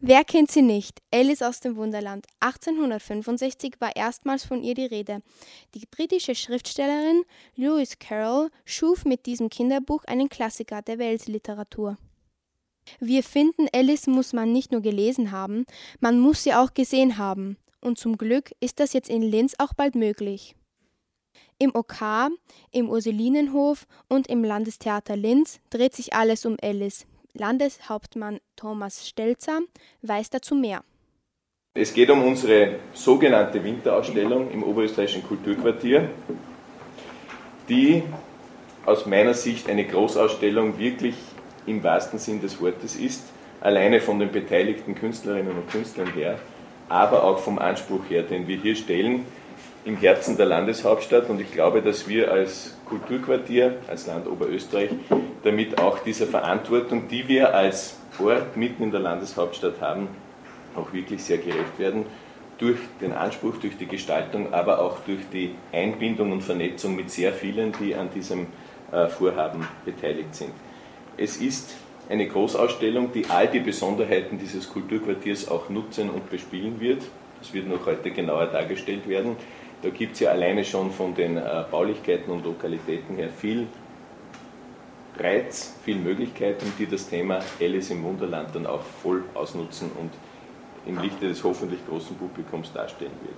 Wer kennt sie nicht? Alice aus dem Wunderland. 1865 war erstmals von ihr die Rede. Die britische Schriftstellerin Lewis Carroll schuf mit diesem Kinderbuch einen Klassiker der Weltliteratur. Wir finden, Alice muss man nicht nur gelesen haben, man muss sie auch gesehen haben. Und zum Glück ist das jetzt in Linz auch bald möglich. Im OK, im Ursulinenhof und im Landestheater Linz dreht sich alles um Alice. Landeshauptmann Thomas Stelzer weiß dazu mehr. Es geht um unsere sogenannte Winterausstellung im Oberösterreichischen Kulturquartier, die aus meiner Sicht eine Großausstellung wirklich im wahrsten Sinn des Wortes ist, alleine von den beteiligten Künstlerinnen und Künstlern her, aber auch vom Anspruch her, den wir hier stellen, im Herzen der Landeshauptstadt und ich glaube, dass wir als Kulturquartier, als Land Oberösterreich, damit auch dieser Verantwortung, die wir als Ort mitten in der Landeshauptstadt haben, auch wirklich sehr gerecht werden. Durch den Anspruch, durch die Gestaltung, aber auch durch die Einbindung und Vernetzung mit sehr vielen, die an diesem äh, Vorhaben beteiligt sind. Es ist eine Großausstellung, die all die Besonderheiten dieses Kulturquartiers auch nutzen und bespielen wird. Das wird noch heute genauer dargestellt werden. Da gibt es ja alleine schon von den äh, Baulichkeiten und Lokalitäten her viel Reiz, viele Möglichkeiten, die das Thema Alice im Wunderland dann auch voll ausnutzen und im Lichte des hoffentlich großen Publikums darstellen wird.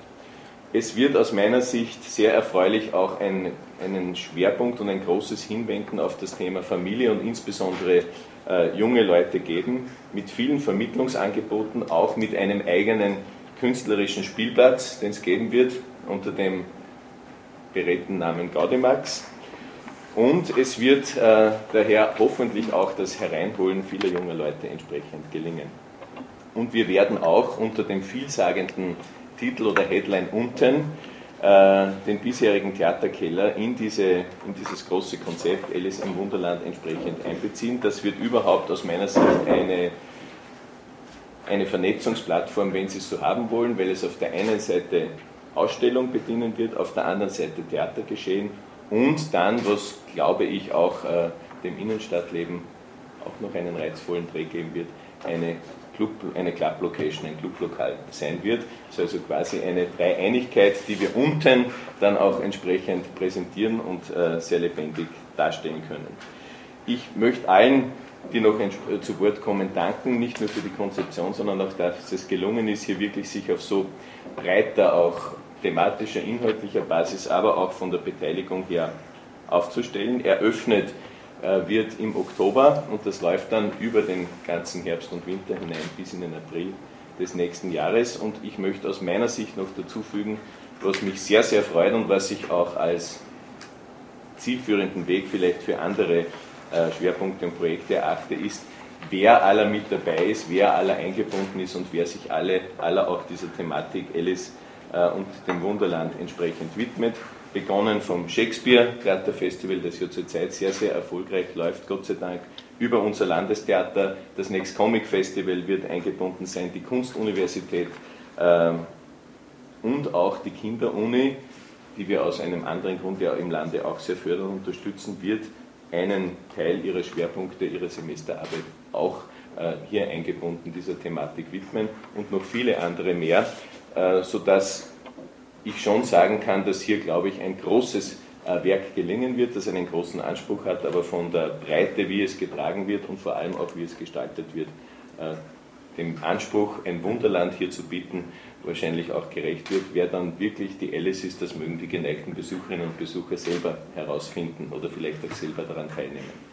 Es wird aus meiner Sicht sehr erfreulich auch ein, einen Schwerpunkt und ein großes Hinwenden auf das Thema Familie und insbesondere äh, junge Leute geben, mit vielen Vermittlungsangeboten, auch mit einem eigenen künstlerischen Spielplatz, den es geben wird, unter dem beredten Namen Gaudimax. Und es wird äh, daher hoffentlich auch das Hereinholen vieler junger Leute entsprechend gelingen. Und wir werden auch unter dem vielsagenden Titel oder Headline unten äh, den bisherigen Theaterkeller in, diese, in dieses große Konzept Alice im Wunderland entsprechend einbeziehen. Das wird überhaupt aus meiner Sicht eine, eine Vernetzungsplattform, wenn Sie es so haben wollen, weil es auf der einen Seite Ausstellung bedienen wird, auf der anderen Seite Theatergeschehen und dann, was glaube ich auch äh, dem Innenstadtleben auch noch einen reizvollen Dreh geben wird, eine Club, eine Club Location, ein Clublokal sein wird. Das ist also quasi eine Dreieinigkeit, die wir unten dann auch entsprechend präsentieren und äh, sehr lebendig darstellen können. Ich möchte allen, die noch äh, zu Wort kommen, danken, nicht nur für die Konzeption, sondern auch, dass es gelungen ist, hier wirklich sich auf so breiter, auch thematischer, inhaltlicher Basis, aber auch von der Beteiligung her aufzustellen. Eröffnet äh, wird im Oktober und das läuft dann über den ganzen Herbst und Winter hinein bis in den April des nächsten Jahres. Und ich möchte aus meiner Sicht noch dazu fügen, was mich sehr, sehr freut und was ich auch als zielführenden Weg vielleicht für andere Schwerpunkte und Projekte erachte, ist, wer aller mit dabei ist, wer aller eingebunden ist und wer sich alle, aller auch dieser Thematik Alice äh, und dem Wunderland entsprechend widmet begonnen vom Shakespeare Theaterfestival, das ja zurzeit sehr, sehr erfolgreich läuft, Gott sei Dank, über unser Landestheater. Das Next Comic Festival wird eingebunden sein, die Kunstuniversität äh, und auch die Kinderuni, die wir aus einem anderen Grund ja im Lande auch sehr fördern und unterstützen, wird einen Teil ihrer Schwerpunkte, ihrer Semesterarbeit auch äh, hier eingebunden dieser Thematik widmen und noch viele andere mehr, äh, sodass ich schon sagen kann, dass hier, glaube ich, ein großes äh, Werk gelingen wird, das einen großen Anspruch hat, aber von der Breite, wie es getragen wird und vor allem auch, wie es gestaltet wird, dem Anspruch, ein Wunderland hier zu bieten, wahrscheinlich auch gerecht wird. Wer dann wirklich die Alice ist, das mögen die geneigten Besucherinnen und Besucher selber herausfinden oder vielleicht auch selber daran teilnehmen.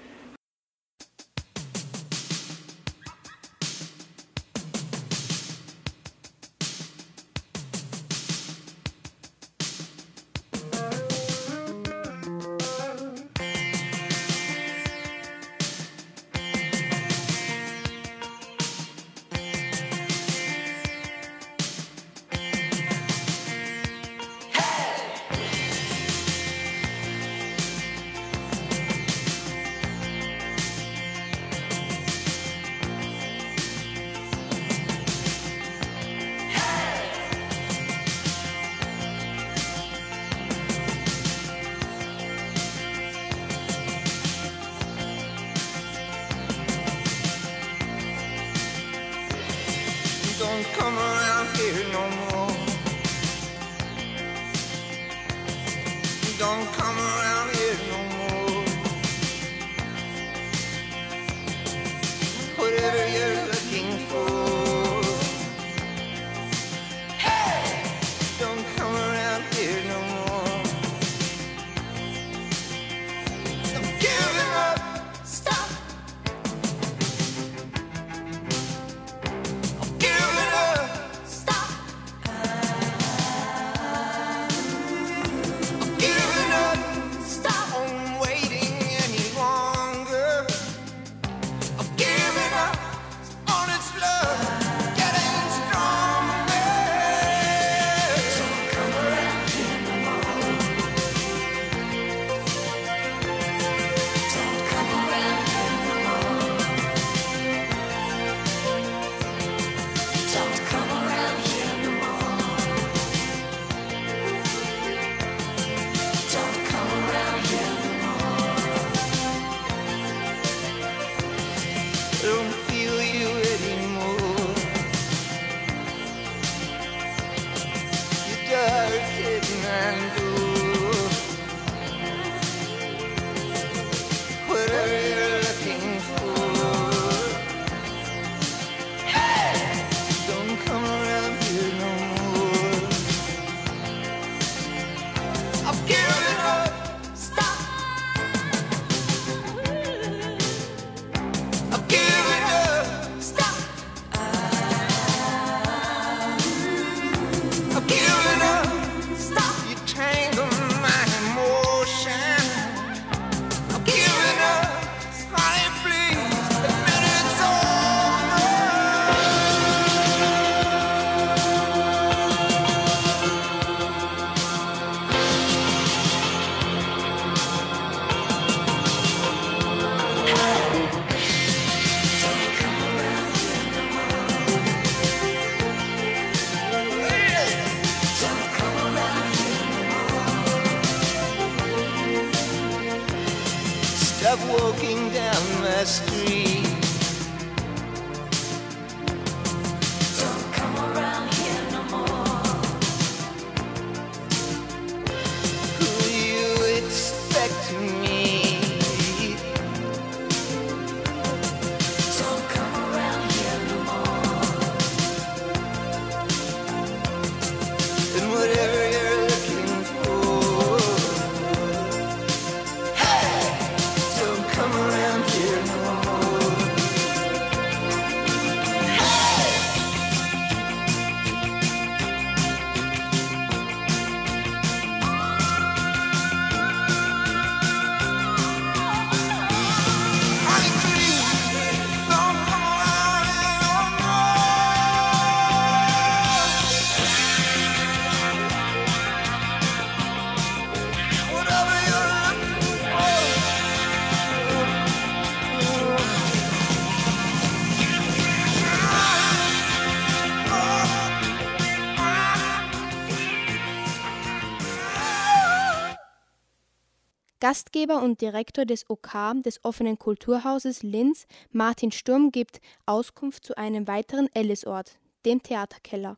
Gastgeber und Direktor des OK des offenen Kulturhauses Linz, Martin Sturm, gibt Auskunft zu einem weiteren Ellis-Ort, dem Theaterkeller.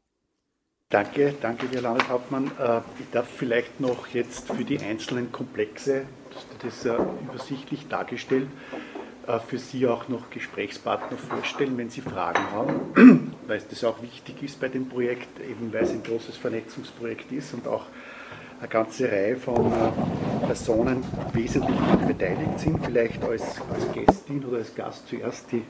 Danke, danke, Herr Landeshauptmann. Äh, ich darf vielleicht noch jetzt für die einzelnen Komplexe, das ist übersichtlich dargestellt, äh, für Sie auch noch Gesprächspartner vorstellen, wenn Sie Fragen haben. weil das auch wichtig ist bei dem Projekt, eben weil es ein großes Vernetzungsprojekt ist und auch eine ganze Reihe von äh, Personen wesentlich beteiligt sind, vielleicht als, als Gästin oder als Gast zuerst die,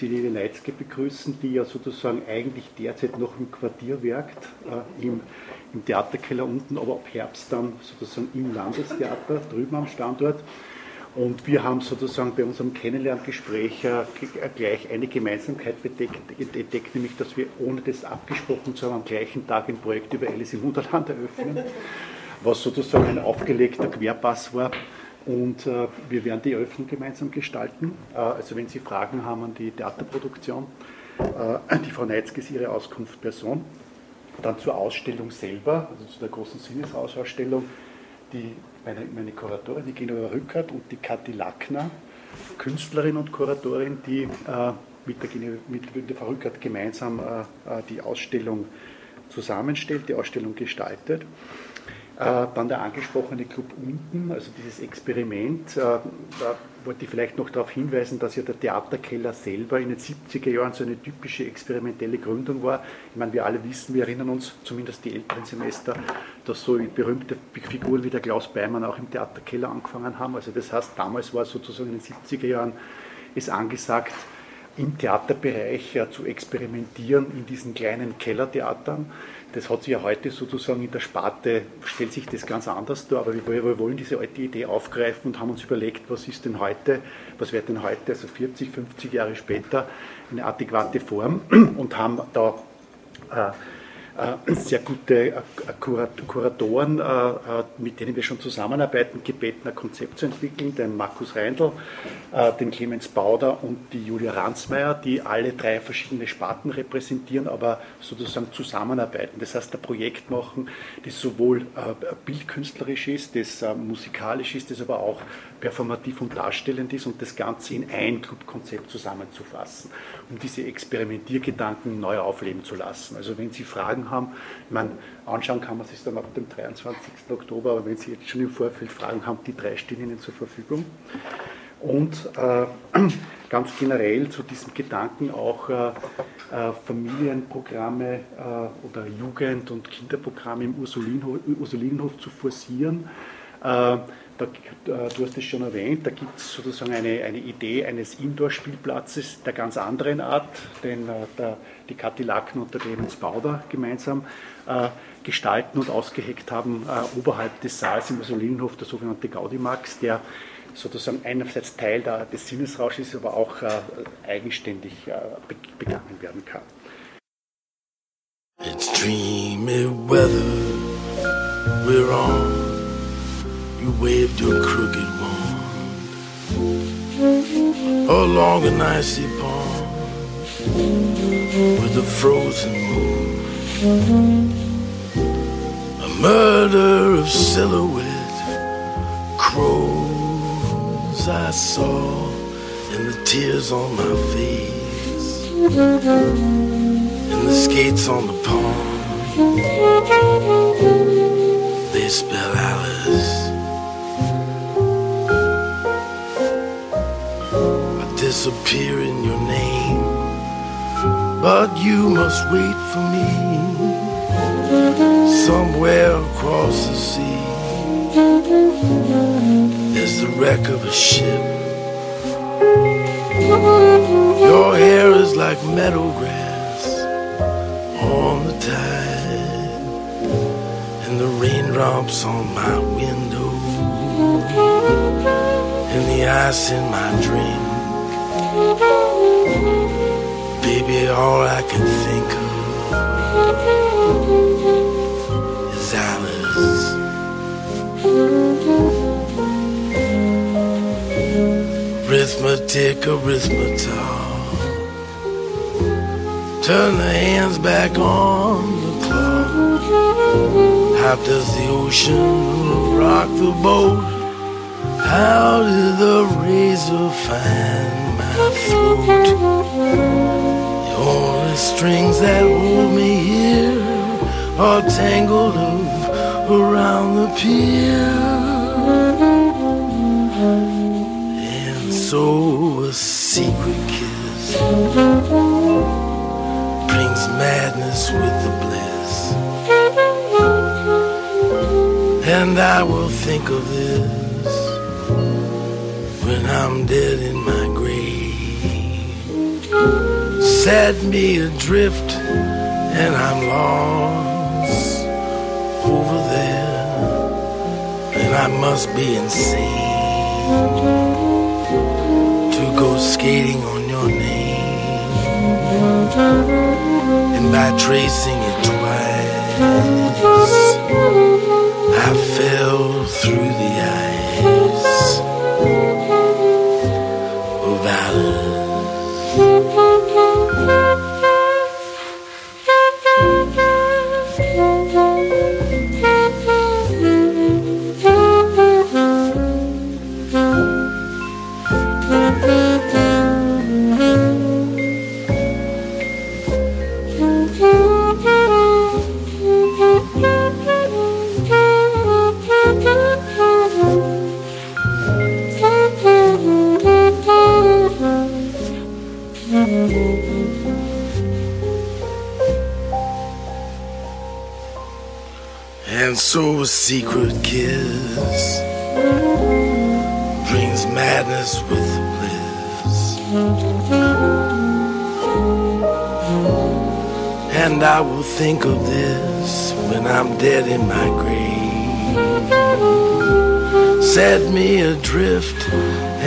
die Lili Leitzke begrüßen, die ja sozusagen eigentlich derzeit noch im Quartier wirkt, äh, im, im Theaterkeller unten, aber ab Herbst dann sozusagen im Landestheater drüben am Standort. Und wir haben sozusagen bei unserem Kennenlerngespräch äh, gleich eine Gemeinsamkeit entdeckt, nämlich dass wir, ohne das abgesprochen zu haben, am gleichen Tag ein Projekt über Alice im Wunderland eröffnen was sozusagen ein aufgelegter Querpass war. Und äh, wir werden die Eröffnung gemeinsam gestalten. Äh, also wenn Sie Fragen haben an die Theaterproduktion, äh, die Frau Neitzke ist Ihre Auskunftsperson. Dann zur Ausstellung selber, also zu der großen Sinnesrausausstellung, die meine, meine Kuratorin, die Genova Rückert und die Kathi Lackner, Künstlerin und Kuratorin, die äh, mit, der, mit, der Frau Rückert gemeinsam äh, äh, die Ausstellung zusammenstellt, die Ausstellung gestaltet. Äh, dann der angesprochene Club unten, also dieses Experiment. Äh, da wollte ich vielleicht noch darauf hinweisen, dass ja der Theaterkeller selber in den 70er Jahren so eine typische experimentelle Gründung war. Ich meine, wir alle wissen, wir erinnern uns, zumindest die älteren Semester, dass so berühmte Figuren wie der Klaus Beimann auch im Theaterkeller angefangen haben. Also das heißt, damals war sozusagen in den 70er Jahren ist angesagt, im Theaterbereich ja, zu experimentieren in diesen kleinen Kellertheatern. Das hat sich ja heute sozusagen in der Sparte, stellt sich das ganz anders dar, aber wir, wir wollen diese alte Idee aufgreifen und haben uns überlegt, was ist denn heute, was wird denn heute, also 40, 50 Jahre später, eine adäquate Form und haben da äh, äh, sehr gute äh, Kuratoren, äh, mit denen wir schon zusammenarbeiten, gebeten, ein Konzept zu entwickeln, den Markus Reindl, den Clemens Bauder und die Julia Ransmeier, die alle drei verschiedene Sparten repräsentieren, aber sozusagen zusammenarbeiten. Das heißt, ein Projekt machen, das sowohl bildkünstlerisch ist, das musikalisch ist, das aber auch performativ und darstellend ist und das Ganze in ein Clubkonzept zusammenzufassen, um diese Experimentiergedanken neu aufleben zu lassen. Also wenn Sie Fragen haben, ich anschauen kann man sich dann ab dem 23. Oktober, aber wenn Sie jetzt schon im Vorfeld Fragen haben, die drei stehen Ihnen zur Verfügung. Und äh, ganz generell zu diesem Gedanken auch äh, äh, Familienprogramme äh, oder Jugend- und Kinderprogramme im Ursulinenhof, Ursulinenhof zu forcieren. Da, äh, du hast es schon erwähnt, da gibt es sozusagen eine, eine Idee eines Indoor-Spielplatzes der ganz anderen Art, den äh, der, die Kathi Lacken und der Clemens Bauder gemeinsam äh, gestalten und ausgeheckt haben, äh, oberhalb des Saals im Mussolinenhof, der sogenannte Gaudimax, der sozusagen einerseits Teil der, des Sinnesrausches ist, aber auch äh, eigenständig äh, begangen werden kann. It's dreamy weather we're on. Waved your crooked wand along an icy pond with a frozen moon. A murder of silhouette crows I saw and the tears on my face and the skates on the pond. They spell Alice. Disappear in your name. But you must wait for me somewhere across the sea. There's the wreck of a ship. Your hair is like meadow grass on the tide, and the raindrops on my window, and the ice in my drink. Baby, all I can think of is Alice. Arithmetic, arithmetic. Turn the hands back on the clock. How does the ocean rock the boat? How did the razor find throat. The only strings that hold me here are tangled up around the pier. And so a secret kiss brings madness with the bliss. And I will think of this when I'm dead in Set me adrift, and I'm lost over there, and I must be insane to go skating on your name, and by tracing it twice. I fell through the ice will think of this when I'm dead in my grave. Set me adrift,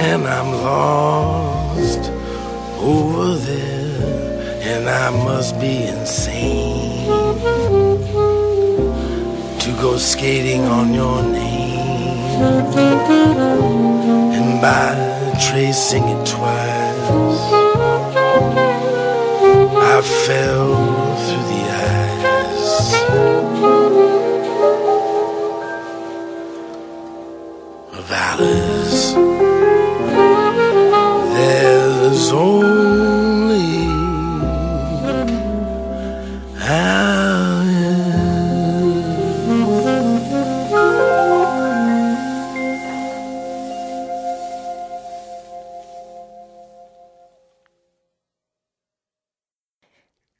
and I'm lost over there, and I must be insane to go skating on your name. And by tracing it twice, I fell Alice. There's only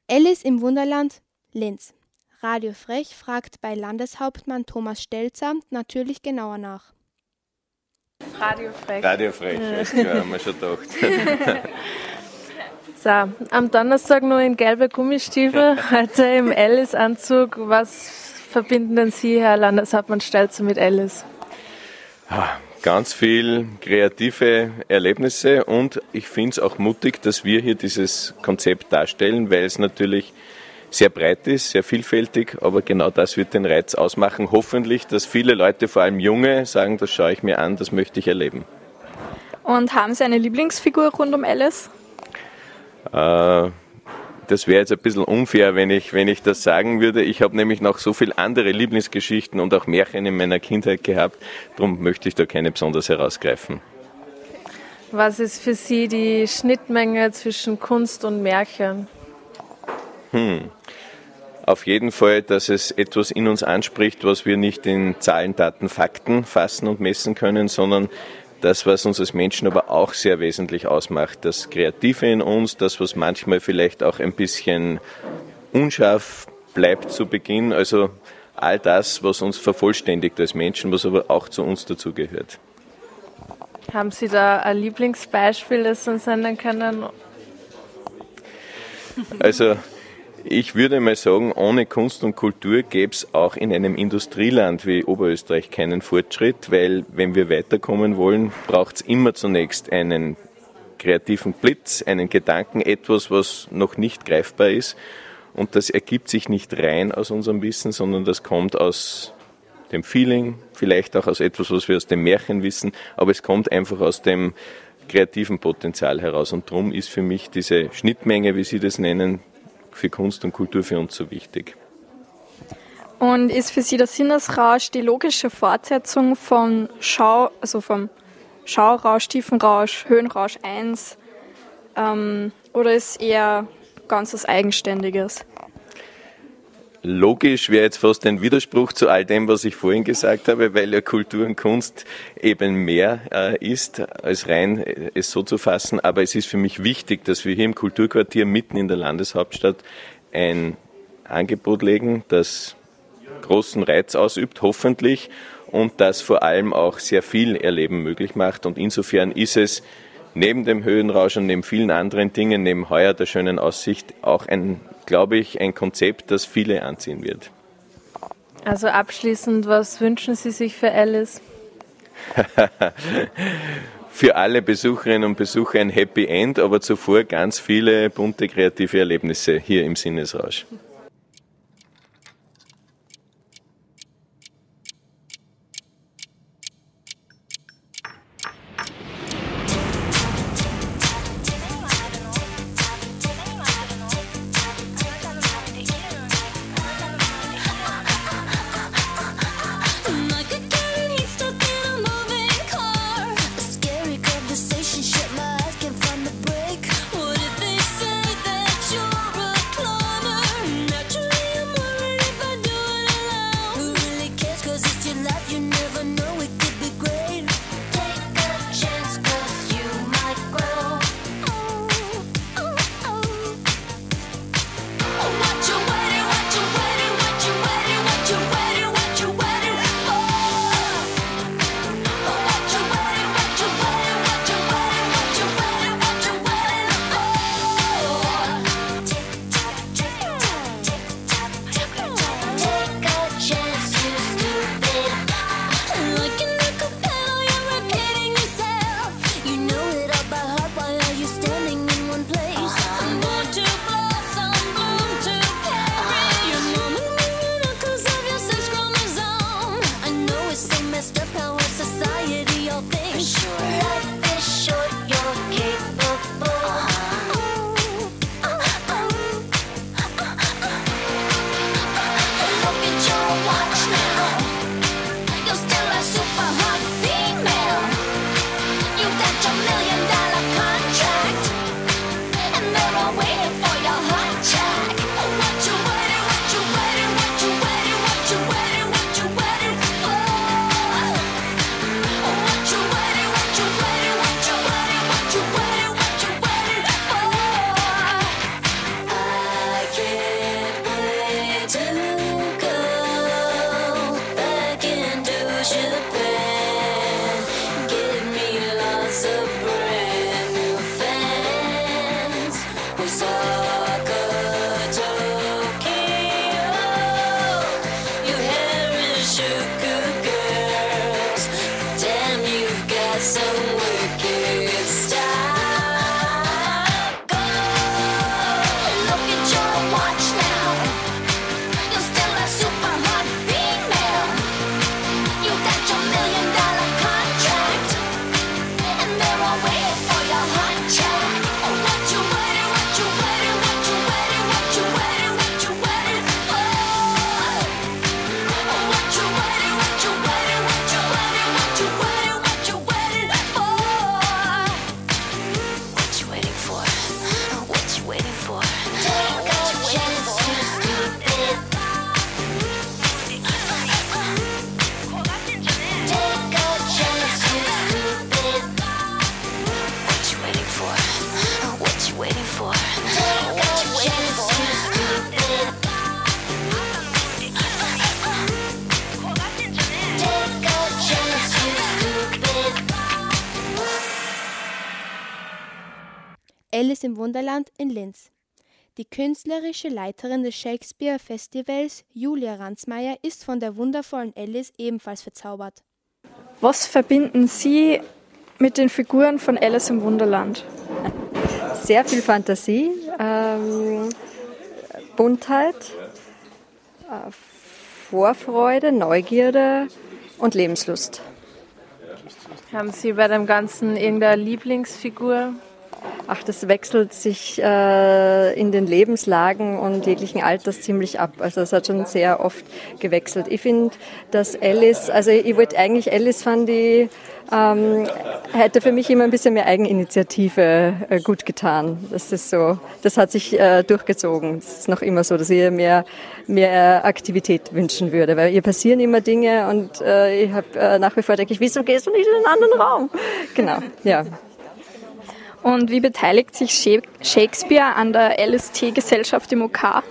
Alice im Wunderland, Linz. Radio Frech fragt bei Landeshauptmann Thomas Stelzer natürlich genauer nach. Radio Frech. Radio Frech, ist klar, haben wir schon gedacht. So, am Donnerstag nur in gelbe Gummistiefel, heute im Alice-Anzug. Was verbinden denn Sie, Herr Landeshauptmann Stelzer, mit Alice? Ganz viel kreative Erlebnisse und ich finde es auch mutig, dass wir hier dieses Konzept darstellen, weil es natürlich sehr breit ist, sehr vielfältig, aber genau das wird den Reiz ausmachen. Hoffentlich, dass viele Leute, vor allem Junge, sagen, das schaue ich mir an, das möchte ich erleben. Und haben Sie eine Lieblingsfigur rund um Alice? Äh, das wäre jetzt ein bisschen unfair, wenn ich, wenn ich das sagen würde. Ich habe nämlich noch so viele andere Lieblingsgeschichten und auch Märchen in meiner Kindheit gehabt. Darum möchte ich da keine besonders herausgreifen. Was ist für Sie die Schnittmenge zwischen Kunst und Märchen? Hm. Auf jeden Fall, dass es etwas in uns anspricht, was wir nicht in Zahlen, Daten, Fakten fassen und messen können, sondern das, was uns als Menschen aber auch sehr wesentlich ausmacht. Das Kreative in uns, das, was manchmal vielleicht auch ein bisschen unscharf bleibt zu Beginn. Also all das, was uns vervollständigt als Menschen, was aber auch zu uns dazugehört. Haben Sie da ein Lieblingsbeispiel, das Sie uns nennen können? Also ich würde mal sagen, ohne Kunst und Kultur gäbe es auch in einem Industrieland wie Oberösterreich keinen Fortschritt, weil wenn wir weiterkommen wollen, braucht es immer zunächst einen kreativen Blitz, einen Gedanken, etwas, was noch nicht greifbar ist. Und das ergibt sich nicht rein aus unserem Wissen, sondern das kommt aus dem Feeling, vielleicht auch aus etwas, was wir aus dem Märchen wissen, aber es kommt einfach aus dem kreativen Potenzial heraus. Und darum ist für mich diese Schnittmenge, wie Sie das nennen, für Kunst und Kultur für uns so wichtig. Und ist für Sie der Sinnesrausch die logische Fortsetzung von Schau, also vom Schaurausch, Tiefenrausch, Höhenrausch 1? Ähm, oder ist eher ganz was Eigenständiges? Logisch wäre jetzt fast ein Widerspruch zu all dem, was ich vorhin gesagt habe, weil ja Kultur und Kunst eben mehr äh, ist, als rein äh, es so zu fassen. Aber es ist für mich wichtig, dass wir hier im Kulturquartier mitten in der Landeshauptstadt ein Angebot legen, das großen Reiz ausübt, hoffentlich, und das vor allem auch sehr viel Erleben möglich macht. Und insofern ist es neben dem Höhenrausch und neben vielen anderen Dingen, neben heuer der schönen Aussicht, auch ein, glaube ich, ein Konzept, das viele anziehen wird. Also abschließend, was wünschen Sie sich für Alice? für alle Besucherinnen und Besucher ein Happy End, aber zuvor ganz viele bunte kreative Erlebnisse hier im Sinnesrausch. Wunderland in Linz. Die künstlerische Leiterin des Shakespeare Festivals, Julia Ransmayr, ist von der wundervollen Alice ebenfalls verzaubert. Was verbinden Sie mit den Figuren von Alice im Wunderland? Sehr viel Fantasie, ähm, Buntheit, äh, Vorfreude, Neugierde und Lebenslust. Haben Sie bei dem Ganzen irgendeine Lieblingsfigur? Ach, das wechselt sich äh, in den Lebenslagen und jeglichen Alters ziemlich ab. Also es hat schon sehr oft gewechselt. Ich finde, dass Alice, also ich wollte eigentlich Alice fand ich, ähm, hätte für mich immer ein bisschen mehr Eigeninitiative äh, gut getan. Das ist so, das hat sich äh, durchgezogen. Das ist noch immer so, dass ich mehr, mehr Aktivität wünschen würde, weil ihr passieren immer Dinge und äh, ich habe äh, nach wie vor denke ich, wieso gehst du nicht in einen anderen Raum? Genau, ja. Und wie beteiligt sich Shakespeare an der LST-Gesellschaft im OK?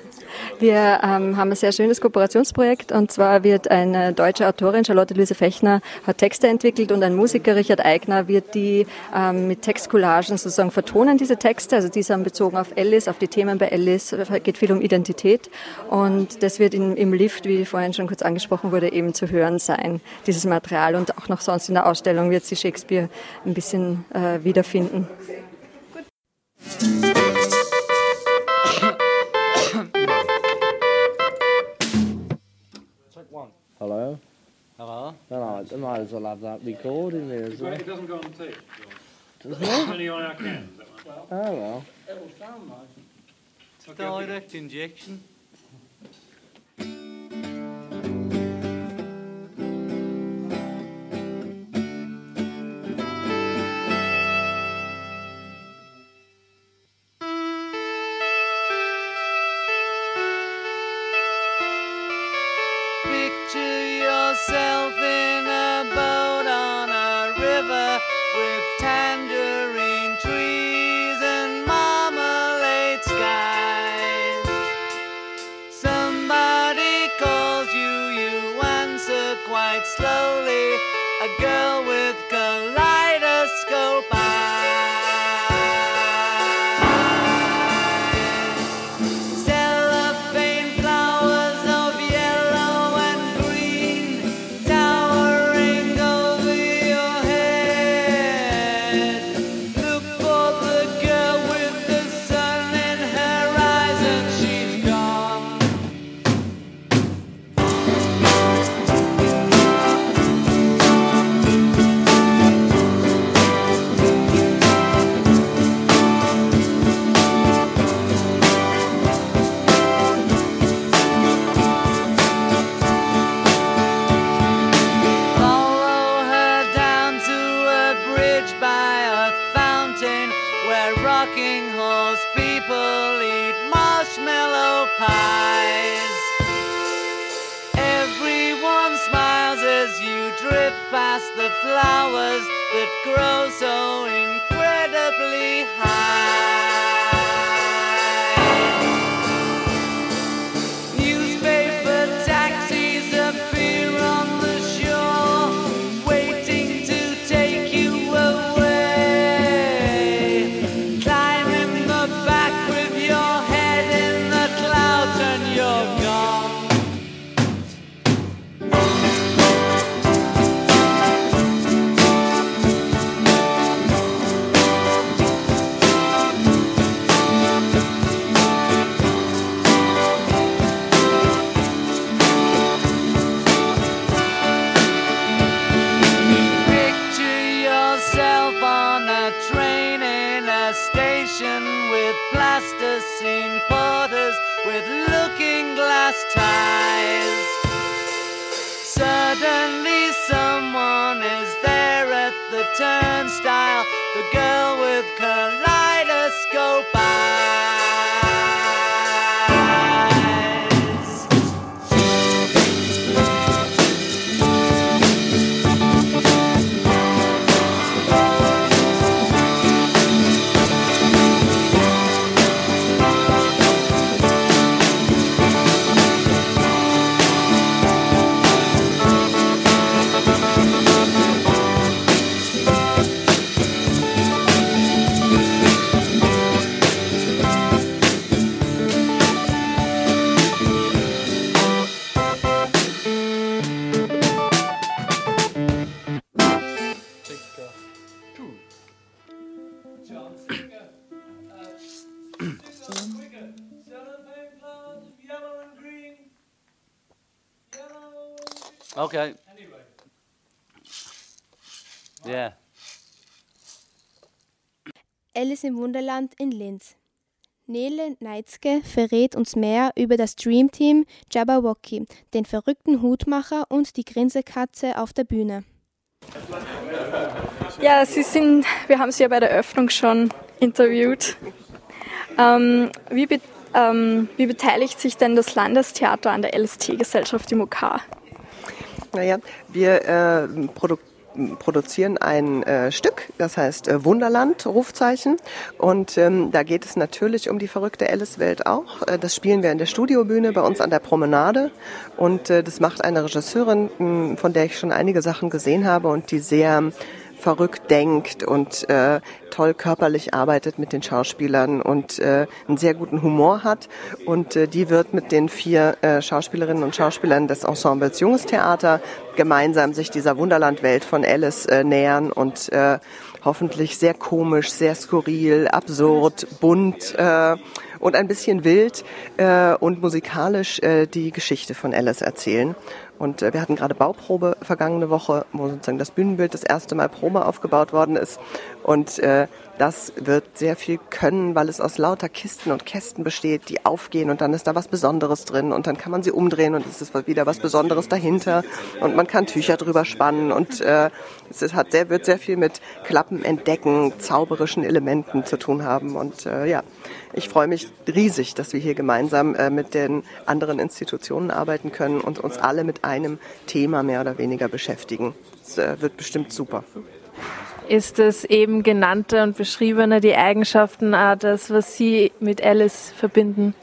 Wir ähm, haben ein sehr schönes Kooperationsprojekt und zwar wird eine deutsche Autorin, Charlotte Luise Fechner, hat Texte entwickelt und ein Musiker, Richard Eigner, wird die ähm, mit Textcollagen sozusagen vertonen, diese Texte. Also diese haben bezogen auf Alice, auf die Themen bei Alice, geht viel um Identität und das wird in, im Lift, wie vorhin schon kurz angesprochen wurde, eben zu hören sein, dieses Material und auch noch sonst in der Ausstellung wird sie Shakespeare ein bisschen äh, wiederfinden. Gut. Hello? Hello? Then I, I might as well have that recording there as well. It doesn't go on tape. Doesn't it? Only on our cans. Oh well. It will sound nice. Direct injection. Okay. Alice im Wunderland in Linz. Nele Neitzke verrät uns mehr über das Dreamteam Jabberwocky, den verrückten Hutmacher und die Grinsekatze auf der Bühne. Ja, Sie sind, wir haben Sie ja bei der Öffnung schon interviewt. Ähm, wie, be, ähm, wie beteiligt sich denn das Landestheater an der LST-Gesellschaft im OK? Naja, wir äh, produzieren ein äh, Stück, das heißt äh, Wunderland, Rufzeichen. Und ähm, da geht es natürlich um die verrückte Alice-Welt auch. Äh, das spielen wir in der Studiobühne bei uns an der Promenade. Und äh, das macht eine Regisseurin, von der ich schon einige Sachen gesehen habe und die sehr verrückt denkt und äh, toll körperlich arbeitet mit den Schauspielern und äh, einen sehr guten Humor hat. Und äh, die wird mit den vier äh, Schauspielerinnen und Schauspielern des Ensembles Junges Theater gemeinsam sich dieser Wunderlandwelt von Alice äh, nähern und äh, hoffentlich sehr komisch, sehr skurril, absurd, bunt äh, und ein bisschen wild äh, und musikalisch äh, die Geschichte von Alice erzählen. Und äh, wir hatten gerade Bauprobe vergangene Woche, wo sozusagen das Bühnenbild das erste Mal Probe aufgebaut worden ist. Und äh, das wird sehr viel können, weil es aus lauter Kisten und Kästen besteht, die aufgehen und dann ist da was Besonderes drin und dann kann man sie umdrehen und es ist wieder was Besonderes dahinter und man kann Tücher drüber spannen und äh, es hat sehr, wird sehr viel mit Klappen entdecken, zauberischen Elementen zu tun haben und äh, ja, ich freue mich riesig, dass wir hier gemeinsam äh, mit den anderen Institutionen arbeiten können und uns alle mit einem Thema mehr oder weniger beschäftigen. Es äh, wird bestimmt super ist das eben genannte und beschriebene die Eigenschaften, äh, das, was Sie mit Alice verbinden?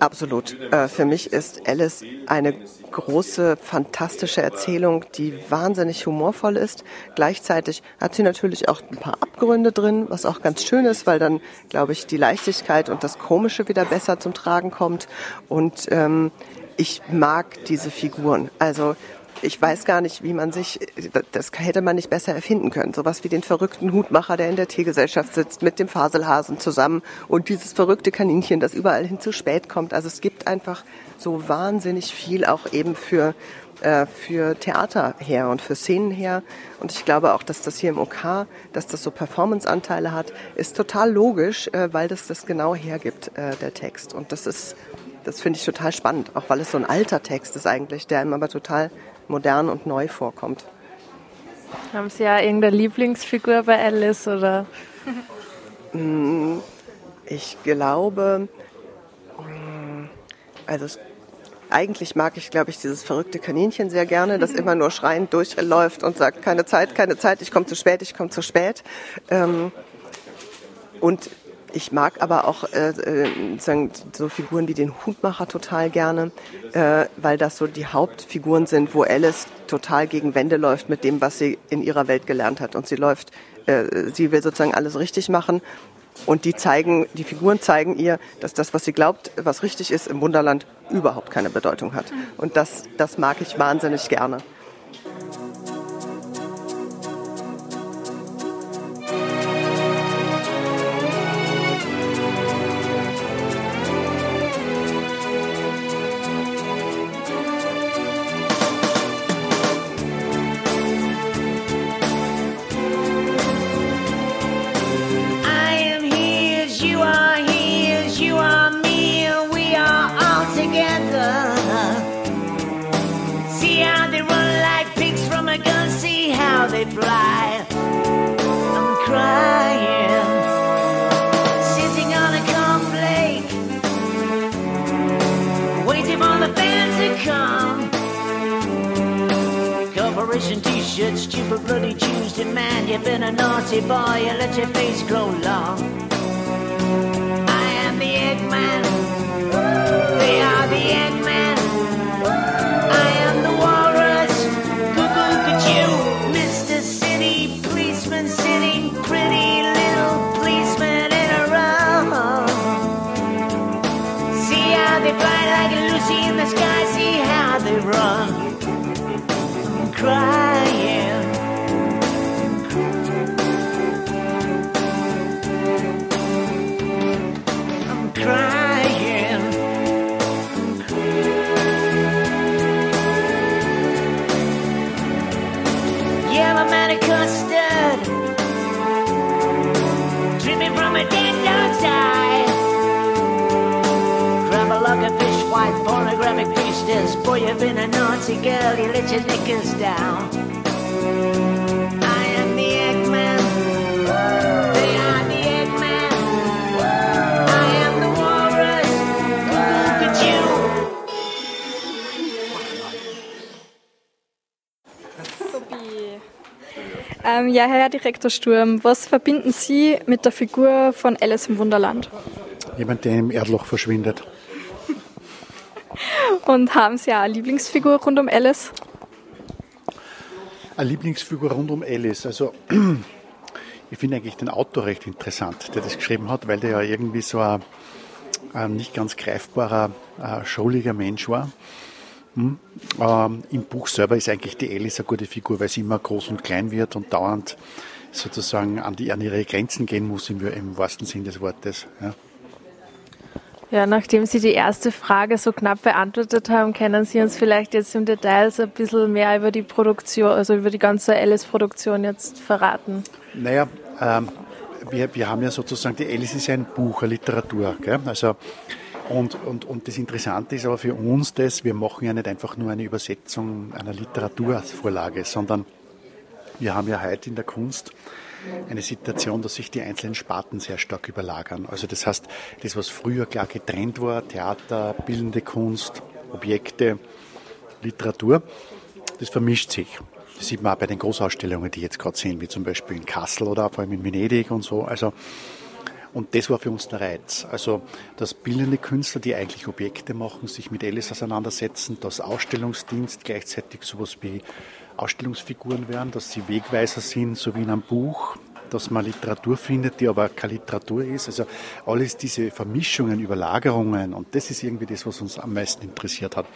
Absolut. Äh, für mich ist Alice eine große, fantastische Erzählung, die wahnsinnig humorvoll ist. Gleichzeitig hat sie natürlich auch ein paar Abgründe drin, was auch ganz schön ist, weil dann, glaube ich, die Leichtigkeit und das Komische wieder besser zum Tragen kommt. Und ähm, ich mag diese Figuren. Also ich weiß gar nicht, wie man sich, das hätte man nicht besser erfinden können. Sowas wie den verrückten Hutmacher, der in der Tiergesellschaft sitzt, mit dem Faselhasen zusammen und dieses verrückte Kaninchen, das überall hin zu spät kommt. Also es gibt einfach so wahnsinnig viel auch eben für, äh, für Theater her und für Szenen her. Und ich glaube auch, dass das hier im OK, dass das so Performance-Anteile hat, ist total logisch, äh, weil das das genau hergibt, äh, der Text. Und das ist, das finde ich total spannend, auch weil es so ein alter Text ist eigentlich, der ihm aber total modern und neu vorkommt. Haben Sie ja irgendeine Lieblingsfigur bei Alice oder? Mm, ich glaube, mm, also es, eigentlich mag ich, glaube ich, dieses verrückte Kaninchen sehr gerne, das immer nur schreiend durchläuft und sagt, keine Zeit, keine Zeit, ich komme zu spät, ich komme zu spät. Ähm, und ich mag aber auch äh, äh so Figuren wie den Hutmacher total gerne, äh, weil das so die Hauptfiguren sind, wo Alice total gegen Wände läuft mit dem, was sie in ihrer Welt gelernt hat. Und sie läuft, äh, sie will sozusagen alles richtig machen. Und die zeigen, die Figuren zeigen ihr, dass das, was sie glaubt, was richtig ist, im Wunderland überhaupt keine Bedeutung hat. Und das, das mag ich wahnsinnig gerne. a naughty boy, you let your face grow long. I am the Eggman. They are the Eggman. I am the walrus. Cuckoo, cuckoo, Mr. City, policeman sitting pretty, little policeman in a row. See how they fly like Lucy in the sky, see how they run. Cry. die. Grab a lug of fish, white pornographic priestess. Boy, you've been a naughty girl, you let your knickers down. Ja, Herr Direktor Sturm, was verbinden Sie mit der Figur von Alice im Wunderland? Jemand, der im Erdloch verschwindet. Und haben Sie auch eine Lieblingsfigur rund um Alice? Eine Lieblingsfigur rund um Alice. Also ich finde eigentlich den Autor recht interessant, der das geschrieben hat, weil der ja irgendwie so ein, ein nicht ganz greifbarer, äh, schauliger Mensch war. Hm. Ähm, Im Buch selber ist eigentlich die Alice eine gute Figur, weil sie immer groß und klein wird und dauernd sozusagen an, die, an ihre Grenzen gehen muss, im, im wahrsten Sinn des Wortes. Ja. Ja, nachdem Sie die erste Frage so knapp beantwortet haben, können Sie uns vielleicht jetzt im Detail so ein bisschen mehr über die Produktion, also über die ganze Alice-Produktion jetzt verraten? Naja, ähm, wir, wir haben ja sozusagen, die Alice ist ja ein Buch, eine Literatur. Gell? Also, und, und, und das Interessante ist aber für uns das, wir machen ja nicht einfach nur eine Übersetzung einer Literaturvorlage, sondern wir haben ja heute in der Kunst eine Situation, dass sich die einzelnen Sparten sehr stark überlagern. Also das heißt, das, was früher klar getrennt war, Theater, bildende Kunst, Objekte, Literatur, das vermischt sich. Das sieht man auch bei den Großausstellungen, die jetzt gerade sehen, wie zum Beispiel in Kassel oder vor allem in Venedig und so. Also, und das war für uns der Reiz. Also, dass bildende Künstler, die eigentlich Objekte machen, sich mit Alice auseinandersetzen, dass Ausstellungsdienst gleichzeitig sowas wie Ausstellungsfiguren werden, dass sie Wegweiser sind, so wie in einem Buch, dass man Literatur findet, die aber keine Literatur ist. Also alles diese Vermischungen, Überlagerungen und das ist irgendwie das, was uns am meisten interessiert hat.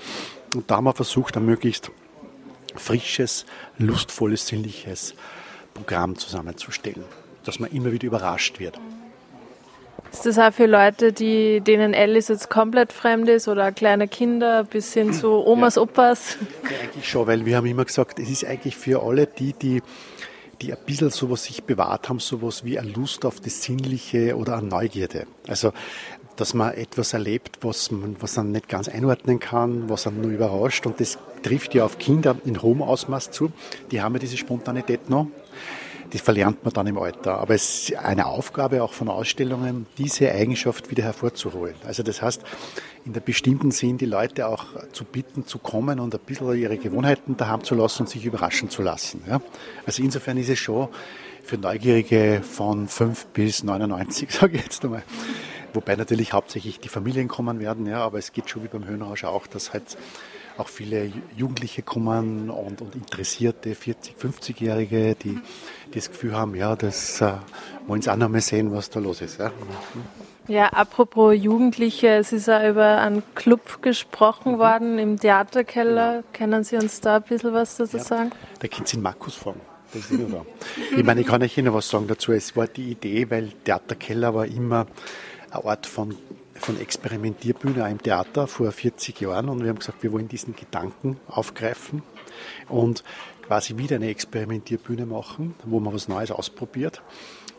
Und da haben wir versucht, ein möglichst frisches, lustvolles, sinnliches Programm zusammenzustellen, dass man immer wieder überrascht wird. Ist das auch für Leute, die, denen Alice jetzt komplett fremd ist oder kleine Kinder bis hin zu Omas, ja. Opas? Ja, eigentlich schon, weil wir haben immer gesagt, es ist eigentlich für alle die, die die ein bisschen sowas sich bewahrt haben, sowas wie eine Lust auf das Sinnliche oder eine Neugierde. Also, dass man etwas erlebt, was man, was man nicht ganz einordnen kann, was einen nur überrascht. Und das trifft ja auf Kinder in hohem Ausmaß zu. Die haben ja diese Spontanität noch das verlernt man dann im Alter. Aber es ist eine Aufgabe auch von Ausstellungen, diese Eigenschaft wieder hervorzuholen. Also das heißt, in der bestimmten Sinn die Leute auch zu bitten, zu kommen und ein bisschen ihre Gewohnheiten daheim zu lassen und sich überraschen zu lassen. Ja? Also insofern ist es schon für Neugierige von 5 bis 99, sage ich jetzt einmal. Wobei natürlich hauptsächlich die Familien kommen werden, ja, aber es geht schon wie beim Höhenrausch auch, dass halt auch viele Jugendliche kommen und, und interessierte 40, 50-Jährige, die, die das Gefühl haben, ja, das äh, wollen sie auch noch mal sehen, was da los ist. Ja. Ja, apropos Jugendliche, es ist ja über einen Club gesprochen mhm. worden im Theaterkeller. Genau. Können Sie uns da ein bisschen was dazu ja, sagen? Da können Sie Markus fragen. Ich meine, ich kann euch Ihnen was sagen dazu. Es war die Idee, weil Theaterkeller war immer ein Ort von von Experimentierbühne im Theater vor 40 Jahren und wir haben gesagt, wir wollen diesen Gedanken aufgreifen und quasi wieder eine Experimentierbühne machen, wo man was Neues ausprobiert.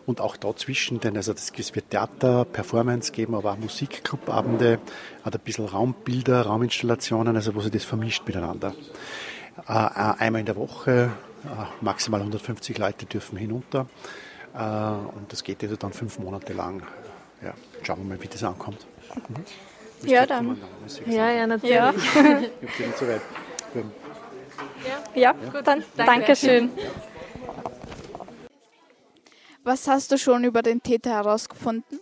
Und auch dazwischen, denn also es wird Theater, Performance geben, aber auch Musikclubabende, hat ein bisschen Raumbilder, Rauminstallationen, also wo sich das vermischt miteinander. Äh, äh, einmal in der Woche, äh, maximal 150 Leute dürfen hinunter. Und das geht also dann fünf Monate lang ja, schauen wir mal, wie das ankommt. Mhm. Ja, dann. Ja, ja, natürlich. Ja. ich bin nicht so weit. Ja, ja, gut, dann. Dankeschön. Was hast du schon über den Täter herausgefunden?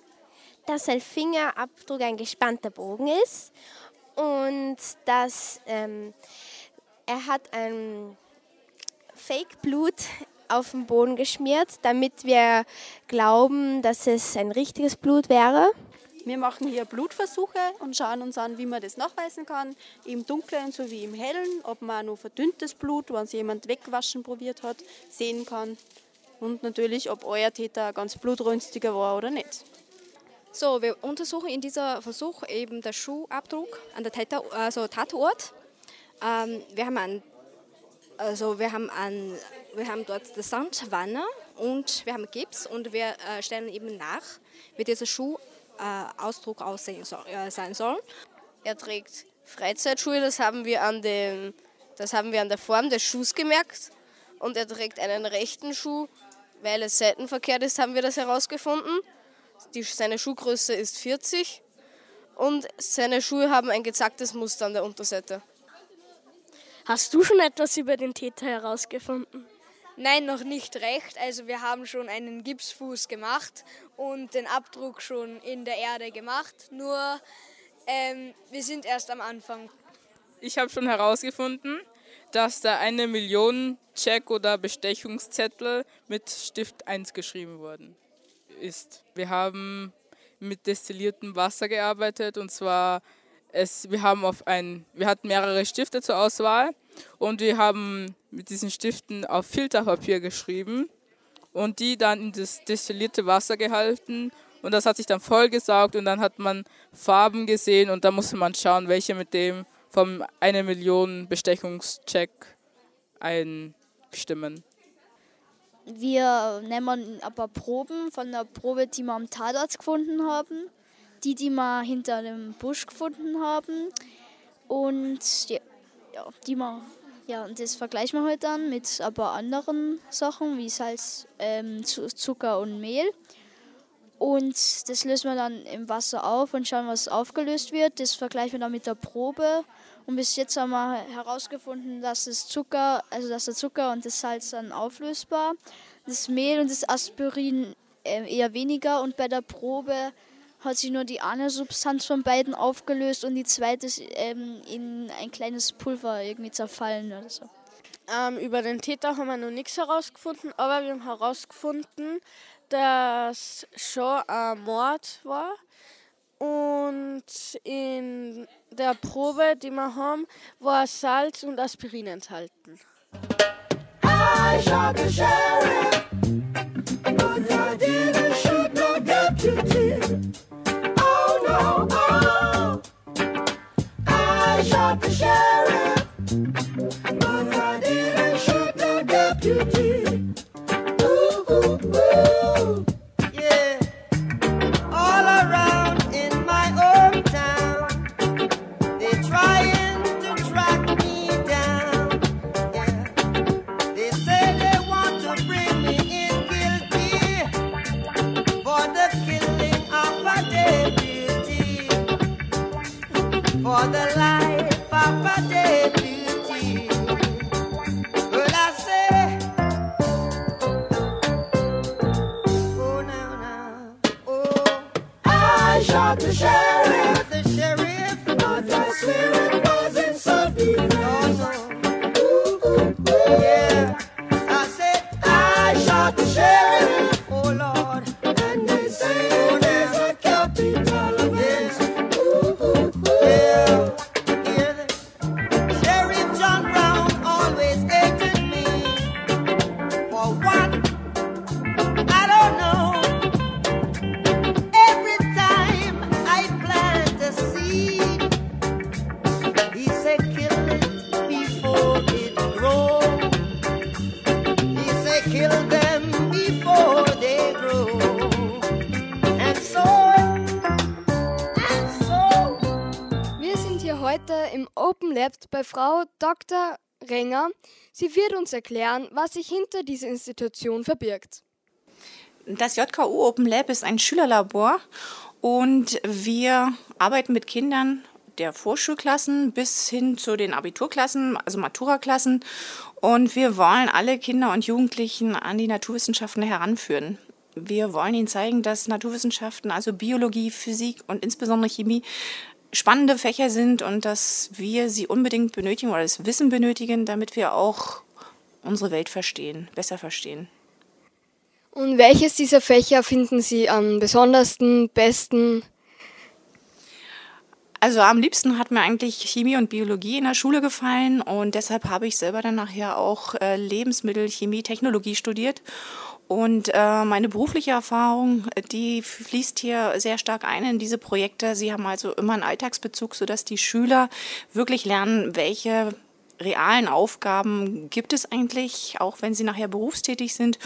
Dass sein Fingerabdruck ein gespannter Bogen ist und dass ähm, er hat ein Fake-Blut auf den Boden geschmiert, damit wir glauben, dass es ein richtiges Blut wäre. Wir machen hier Blutversuche und schauen uns an, wie man das nachweisen kann, im Dunkeln sowie im Hellen, ob man nur verdünntes Blut, wenn es jemand wegwaschen probiert hat, sehen kann. Und natürlich, ob euer Täter ganz blutrünstiger war oder nicht. So, wir untersuchen in diesem Versuch eben den Schuhabdruck an der Täter, also Tatort. Ähm, wir haben einen also wir haben, ein, wir haben dort die Sandwanne und wir haben Gips und wir äh, stellen eben nach, wie dieser Schuhausdruck äh, aussehen soll, äh, sein soll. Er trägt Freizeitschuhe, das haben, wir an dem, das haben wir an der Form des Schuhs gemerkt. Und er trägt einen rechten Schuh, weil es seitenverkehrt ist, haben wir das herausgefunden. Die, seine Schuhgröße ist 40 und seine Schuhe haben ein gezacktes Muster an der Unterseite. Hast du schon etwas über den Täter herausgefunden? Nein, noch nicht recht. Also wir haben schon einen Gipsfuß gemacht und den Abdruck schon in der Erde gemacht. Nur ähm, wir sind erst am Anfang. Ich habe schon herausgefunden, dass da eine Million Check- oder Bestechungszettel mit Stift 1 geschrieben worden ist. Wir haben mit destilliertem Wasser gearbeitet und zwar es, wir haben auf ein, wir hatten mehrere Stifte zur Auswahl und wir haben mit diesen Stiften auf Filterpapier geschrieben und die dann in das destillierte Wasser gehalten. Und das hat sich dann vollgesaugt und dann hat man Farben gesehen und da musste man schauen, welche mit dem vom eine Million Bestechungscheck einstimmen. Wir nehmen paar Proben von der Probe, die wir am Tatort gefunden haben, die, die wir hinter dem Busch gefunden haben. Und die, ja, die wir, ja, und das vergleichen wir halt dann mit ein paar anderen Sachen wie Salz, ähm, Zucker und Mehl. Und das lösen wir dann im Wasser auf und schauen, was aufgelöst wird. Das vergleichen wir dann mit der Probe. Und bis jetzt haben wir herausgefunden, dass das Zucker, also dass der Zucker und das Salz dann auflösbar, das Mehl und das Aspirin äh, eher weniger. Und bei der Probe hat sich nur die eine Substanz von beiden aufgelöst und die zweite ist ähm, in ein kleines Pulver irgendwie zerfallen oder so. Ähm, über den Täter haben wir noch nichts herausgefunden, aber wir haben herausgefunden, dass schon ein Mord war. Und in der Probe, die wir haben, war Salz und Aspirin enthalten. I shot the sheriff, I Open Lab bei Frau Dr. Renger. Sie wird uns erklären, was sich hinter dieser Institution verbirgt. Das JKU Open Lab ist ein Schülerlabor und wir arbeiten mit Kindern der Vorschulklassen bis hin zu den Abiturklassen, also Maturaklassen. Und wir wollen alle Kinder und Jugendlichen an die Naturwissenschaften heranführen. Wir wollen ihnen zeigen, dass Naturwissenschaften, also Biologie, Physik und insbesondere Chemie, spannende Fächer sind und dass wir sie unbedingt benötigen oder das Wissen benötigen, damit wir auch unsere Welt verstehen, besser verstehen. Und welches dieser Fächer finden Sie am besondersten, besten? Also am liebsten hat mir eigentlich Chemie und Biologie in der Schule gefallen und deshalb habe ich selber dann nachher auch äh, Lebensmittel, Chemie, Technologie studiert. Und äh, meine berufliche Erfahrung, die fließt hier sehr stark ein in diese Projekte. Sie haben also immer einen Alltagsbezug, sodass die Schüler wirklich lernen, welche realen Aufgaben gibt es eigentlich, auch wenn sie nachher berufstätig sind.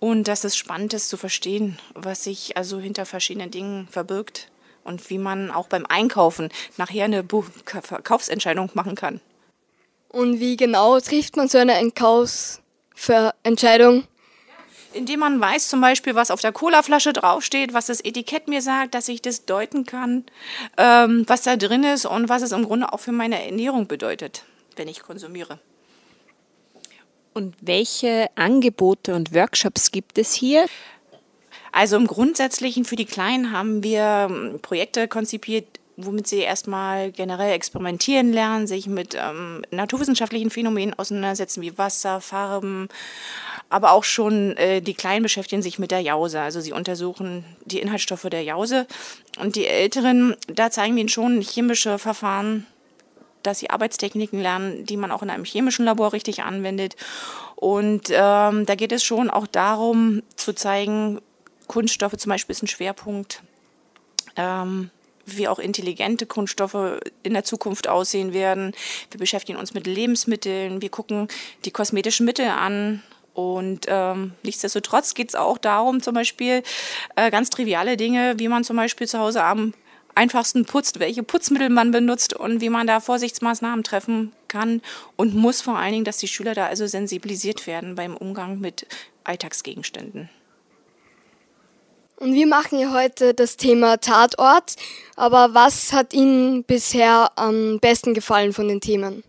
Und dass es spannend ist zu verstehen, was sich also hinter verschiedenen Dingen verbirgt und wie man auch beim Einkaufen nachher eine Verkaufsentscheidung machen kann. Und wie genau trifft man so eine Einkaufsentscheidung? Indem man weiß zum Beispiel, was auf der Colaflasche draufsteht, was das Etikett mir sagt, dass ich das deuten kann, ähm, was da drin ist und was es im Grunde auch für meine Ernährung bedeutet, wenn ich konsumiere. Und welche Angebote und Workshops gibt es hier? Also im Grundsätzlichen für die Kleinen haben wir ähm, Projekte konzipiert, womit sie erstmal generell experimentieren lernen, sich mit ähm, naturwissenschaftlichen Phänomenen auseinandersetzen, wie Wasser, Farben, aber auch schon äh, die Kleinen beschäftigen sich mit der Jause. Also sie untersuchen die Inhaltsstoffe der Jause. Und die Älteren, da zeigen wir ihnen schon chemische Verfahren, dass sie Arbeitstechniken lernen, die man auch in einem chemischen Labor richtig anwendet. Und ähm, da geht es schon auch darum zu zeigen, Kunststoffe zum Beispiel ist ein Schwerpunkt. Ähm, wie auch intelligente Kunststoffe in der Zukunft aussehen werden. Wir beschäftigen uns mit Lebensmitteln, wir gucken die kosmetischen Mittel an. Und ähm, nichtsdestotrotz geht es auch darum, zum Beispiel äh, ganz triviale Dinge, wie man zum Beispiel zu Hause am einfachsten putzt, welche Putzmittel man benutzt und wie man da Vorsichtsmaßnahmen treffen kann und muss vor allen Dingen, dass die Schüler da also sensibilisiert werden beim Umgang mit Alltagsgegenständen. Und wir machen ja heute das Thema Tatort. Aber was hat Ihnen bisher am besten gefallen von den Themen?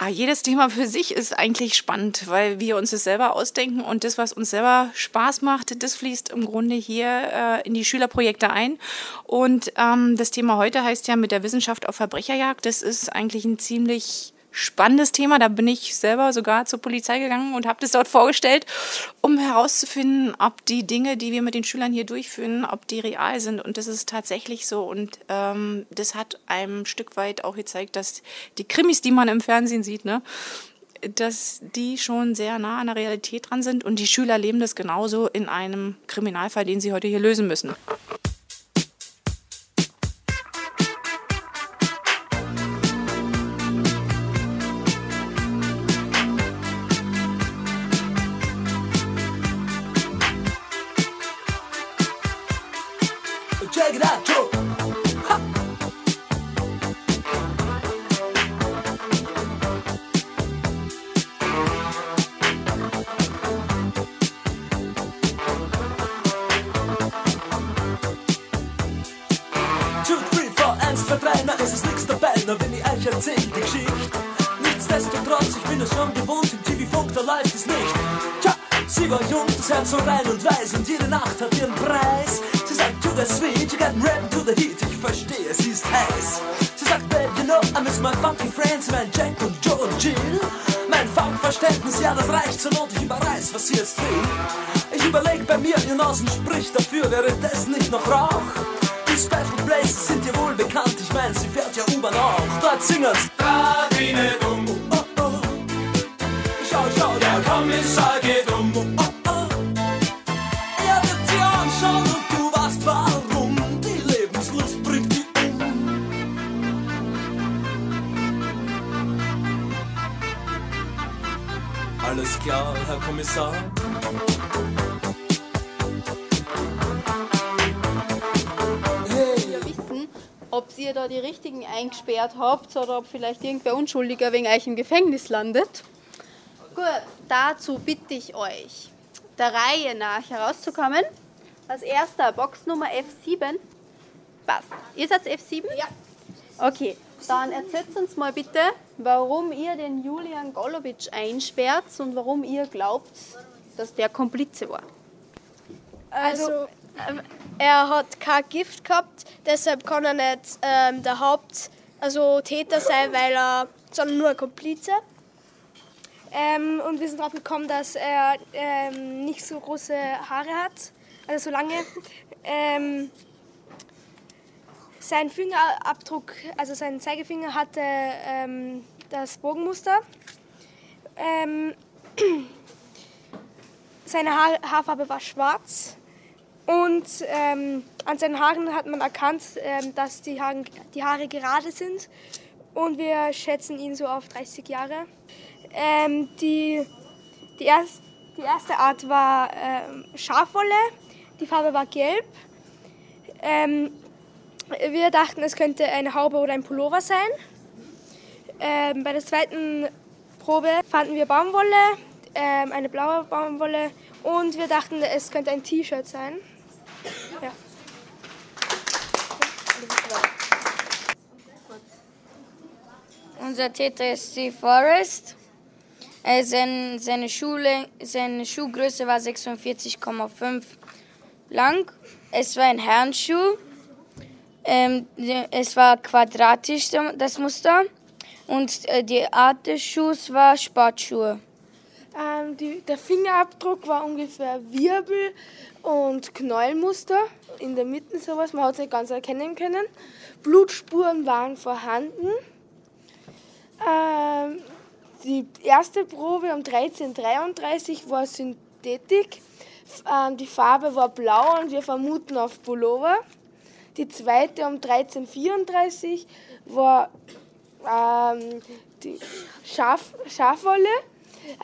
Ah, jedes Thema für sich ist eigentlich spannend, weil wir uns das selber ausdenken und das, was uns selber Spaß macht, das fließt im Grunde hier äh, in die Schülerprojekte ein. Und ähm, das Thema heute heißt ja mit der Wissenschaft auf Verbrecherjagd. Das ist eigentlich ein ziemlich spannendes Thema. Da bin ich selber sogar zur Polizei gegangen und habe das dort vorgestellt, um herauszufinden, ob die Dinge, die wir mit den Schülern hier durchführen, ob die real sind. Und das ist tatsächlich so. Und ähm, das hat einem Stück weit auch gezeigt, dass die Krimis, die man im Fernsehen sieht, ne, dass die schon sehr nah an der Realität dran sind. Und die Schüler leben das genauso in einem Kriminalfall, den sie heute hier lösen müssen. Habt oder ob vielleicht irgendwer Unschuldiger wegen euch im Gefängnis landet. Gut, dazu bitte ich euch, der Reihe nach herauszukommen. Als erster Boxnummer F7. Passt. Ihr seid F7? Ja. Okay, dann erzählt uns mal bitte, warum ihr den Julian Golovic einsperrt und warum ihr glaubt, dass der Komplize war. Also, ähm, er hat kein Gift gehabt, deshalb kann er nicht ähm, der Haupt, also Täter sein, weil er, sondern nur ein Komplize. Ähm, und wir sind darauf gekommen, dass er ähm, nicht so große Haare hat, also so lange. Ähm, sein Fingerabdruck, also sein Zeigefinger hatte ähm, das Bogenmuster. Ähm, seine Haar Haarfarbe war schwarz und ähm, an seinen Haaren hat man erkannt, ähm, dass die, Haaren, die Haare gerade sind und wir schätzen ihn so auf 30 Jahre. Ähm, die, die, erst, die erste Art war ähm, Schafwolle, die Farbe war gelb. Ähm, wir dachten, es könnte eine Haube oder ein Pullover sein. Ähm, bei der zweiten Probe fanden wir Baumwolle, eine blaue Baumwolle und wir dachten, es könnte ein T-Shirt sein. Ja. Unser Täter ist Steve Forrest. Äh, sein, seine, Schule, seine Schuhgröße war 46,5 lang. Es war ein Herrenschuh. Ähm, es war quadratisch, das Muster. Und äh, die Art des Schuhs war Sportschuhe. Ähm, die, der Fingerabdruck war ungefähr Wirbel und Knäuelmuster. In der Mitte sowas, man hat es nicht ganz erkennen können. Blutspuren waren vorhanden. Ähm, die erste Probe um 1333 war Synthetik. Ähm, die Farbe war blau und wir vermuten auf Pullover. Die zweite um 1334 war ähm, die Schaf, Schafwolle,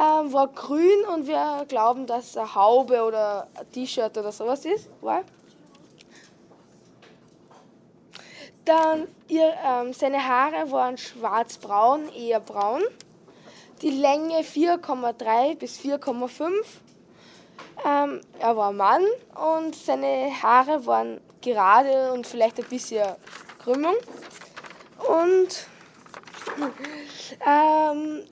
ähm, war grün und wir glauben, dass es eine Haube oder ein T-Shirt oder sowas ist. War. Dann ihr, ähm, seine Haare waren schwarzbraun, eher braun. Die Länge 4,3 bis 4,5. Ähm, er war Mann und seine Haare waren gerade und vielleicht ein bisschen Krümmung. Und ähm,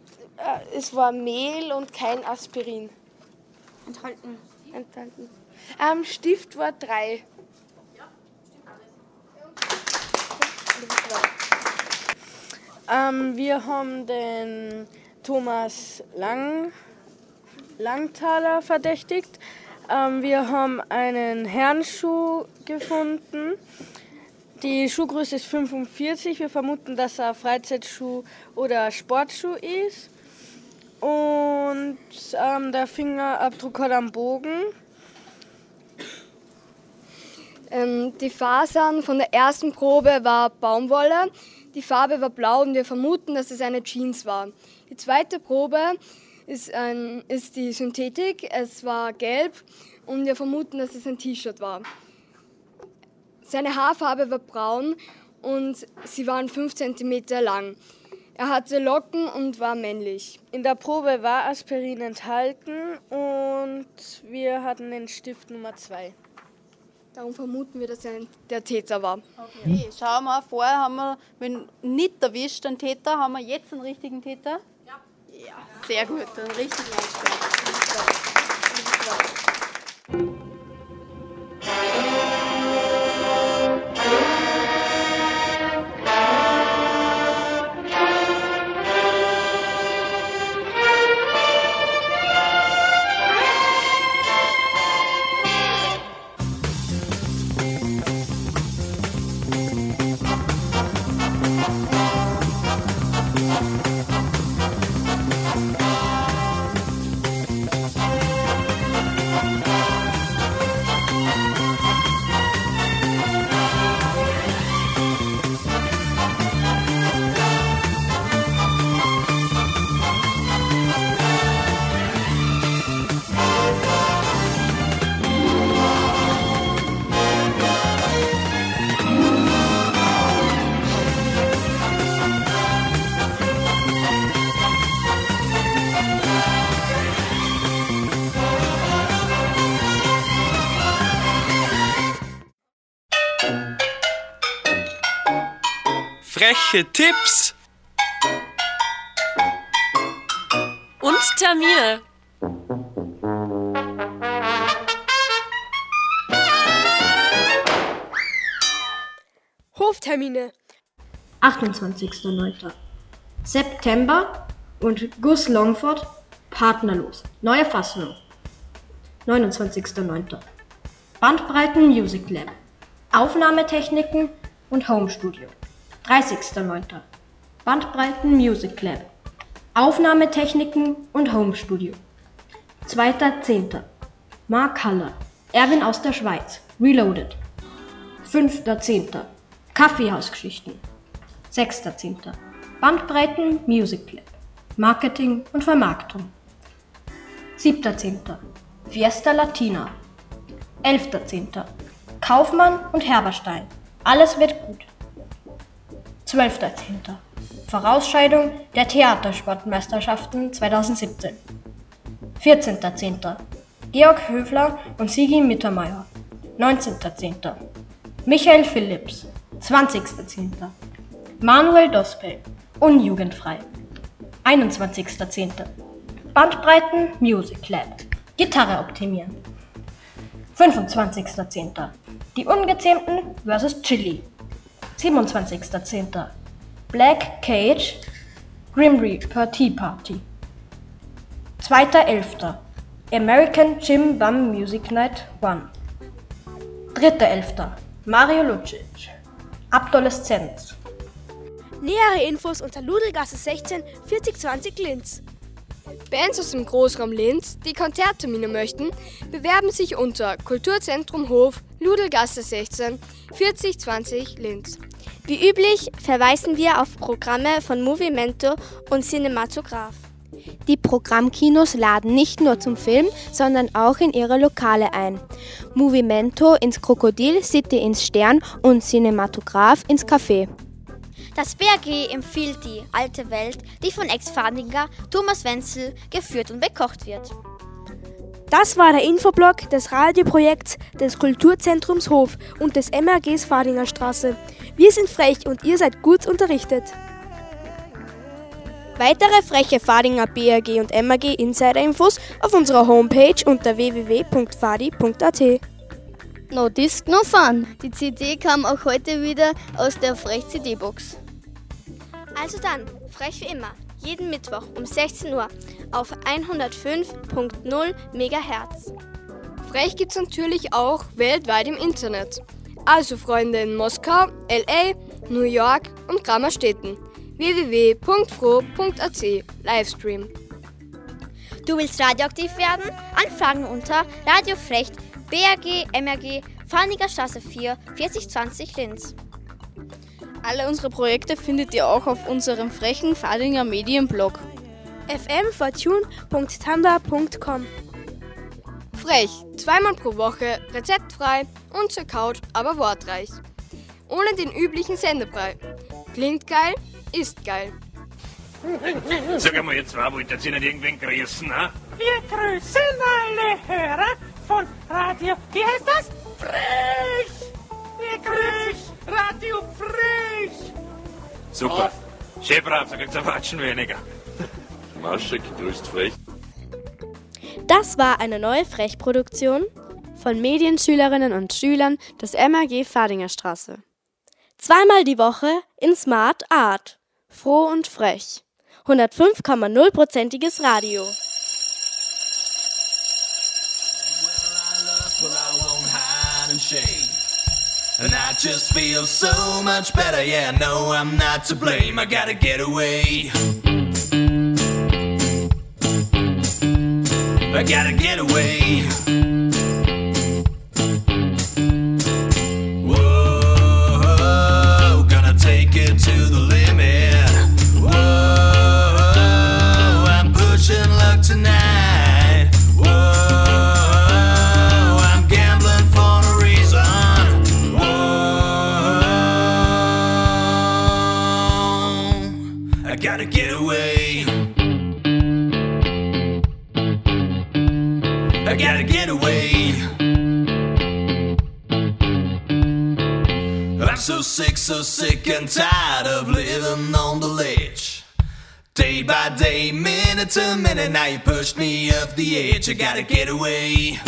äh, es war Mehl und kein Aspirin. Enthalten. Enthalten. Ähm, Stift war drei. Ähm, wir haben den Thomas Lang, Langthaler verdächtigt. Ähm, wir haben einen Herrenschuh gefunden. Die Schuhgröße ist 45. Wir vermuten, dass er Freizeitschuh oder Sportschuh ist. Und ähm, der Fingerabdruck hat am Bogen. Ähm, die Fasern von der ersten Probe war Baumwolle. Die Farbe war blau und wir vermuten, dass es eine Jeans war. Die zweite Probe ist, ein, ist die Synthetik. Es war gelb und wir vermuten, dass es ein T-Shirt war. Seine Haarfarbe war braun und sie waren 5 cm lang. Er hatte Locken und war männlich. In der Probe war Aspirin enthalten und wir hatten den Stift Nummer 2. Darum vermuten wir, dass er der Täter war. Okay, schauen wir, vorher haben wir, wenn nicht erwischt, einen Täter, haben wir jetzt einen richtigen Täter? Ja. Ja, sehr gut, einen richtigen Einstand. Freche Tipps und Termine. Hoftermine. 28.09. September und Gus Longford partnerlos. Neue Fassung. 29.09. Bandbreiten Music Lab. Aufnahmetechniken und Home Studio. 30.09. Bandbreiten Music Lab. Aufnahmetechniken und Home Studio. 2.10. Mark Haller. Erwin aus der Schweiz. Reloaded. 5.10. Kaffeehausgeschichten. 6.10. Bandbreiten Music Lab. Marketing und Vermarktung. 7.10. Fiesta Latina. 11.10. Kaufmann und Herberstein. Alles wird gut. 12.10. Vorausscheidung der Theatersportmeisterschaften 2017. 14.10. Georg Höfler und Sigi Mittermeier. 19.10. Michael Phillips. 20.10. Manuel Dospel. Unjugendfrei. 21.10. Bandbreiten Music Lab. Gitarre optimieren. 25.10. Die Ungezähmten vs. Chili. 27.10. Black Cage Grim Reaper Tea Party. 2.11. American Jim Bum Music Night 1. 3.11. Mario Lucic. Adoleszenz. Nähere Infos unter Ludelgasse 16 4020 Linz. Bands aus dem Großraum Linz, die Konzerttermine möchten, bewerben sich unter Kulturzentrum Hof, Ludelgasse 16 4020 Linz. Wie üblich verweisen wir auf Programme von Movimento und Cinematograph. Die Programmkinos laden nicht nur zum Film, sondern auch in ihre Lokale ein. Movimento ins Krokodil, City ins Stern und Cinematograph ins Café. Das BRG empfiehlt die alte Welt, die von Ex-Fahringer Thomas Wenzel geführt und bekocht wird. Das war der Infoblog des Radioprojekts des Kulturzentrums Hof und des MRGs Fadinger Straße. Wir sind frech und ihr seid gut unterrichtet. Weitere freche Fadinger BRG und MRG Insider-Infos auf unserer Homepage unter www.fadi.at. No Disc, no Fun. Die CD kam auch heute wieder aus der Frech-CD-Box. Also dann, frech wie immer, jeden Mittwoch um 16 Uhr auf 105.0 MHz. Frech gibt's natürlich auch weltweit im Internet. Also Freunde in Moskau, LA, New York und Grammerstädten. www.fro.at Livestream. Du willst radioaktiv werden? Anfragen unter Radiofrecht BRG MRG Farniger Straße 4 4020 Linz. Alle unsere Projekte findet ihr auch auf unserem frechen Fadinger Medienblog. fmfortune.tanda.com Frech, zweimal pro Woche, rezeptfrei und zur Couch, aber wortreich. Ohne den üblichen Sendebrei. Klingt geil, ist geil. Sag einmal, jetzt zwei wollt ihr nicht irgendwen grüßen, ne? Wir grüßen alle Hörer von Radio, wie heißt das? Frech! Grüßen Radio Frech! Super. Schön brav, da kriegt's ein Watschen weniger. Maschek grüßt frech. Das war eine neue Frech-Produktion von Medienschülerinnen und Schülern des MAG Fadinger Straße. Zweimal die Woche in Smart Art. Froh und frech. 105,0%iges Radio. And I just feel so much better. Yeah, no, I'm not to blame. I gotta get away. I gotta get away. And tired of living on the ledge. Day by day, minute to minute, now you push me off the edge. I gotta get away.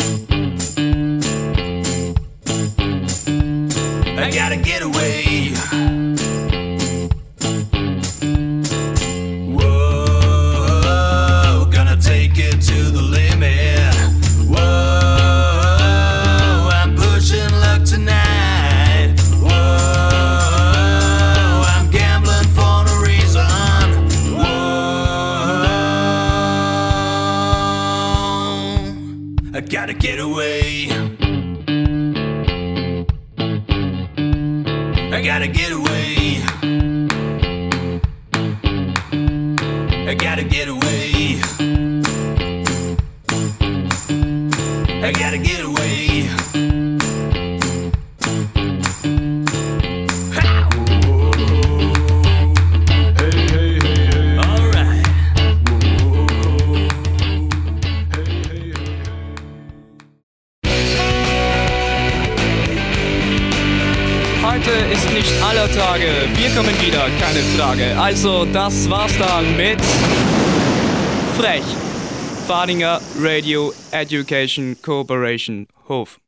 Fadinger Radio Education Cooperation Hof.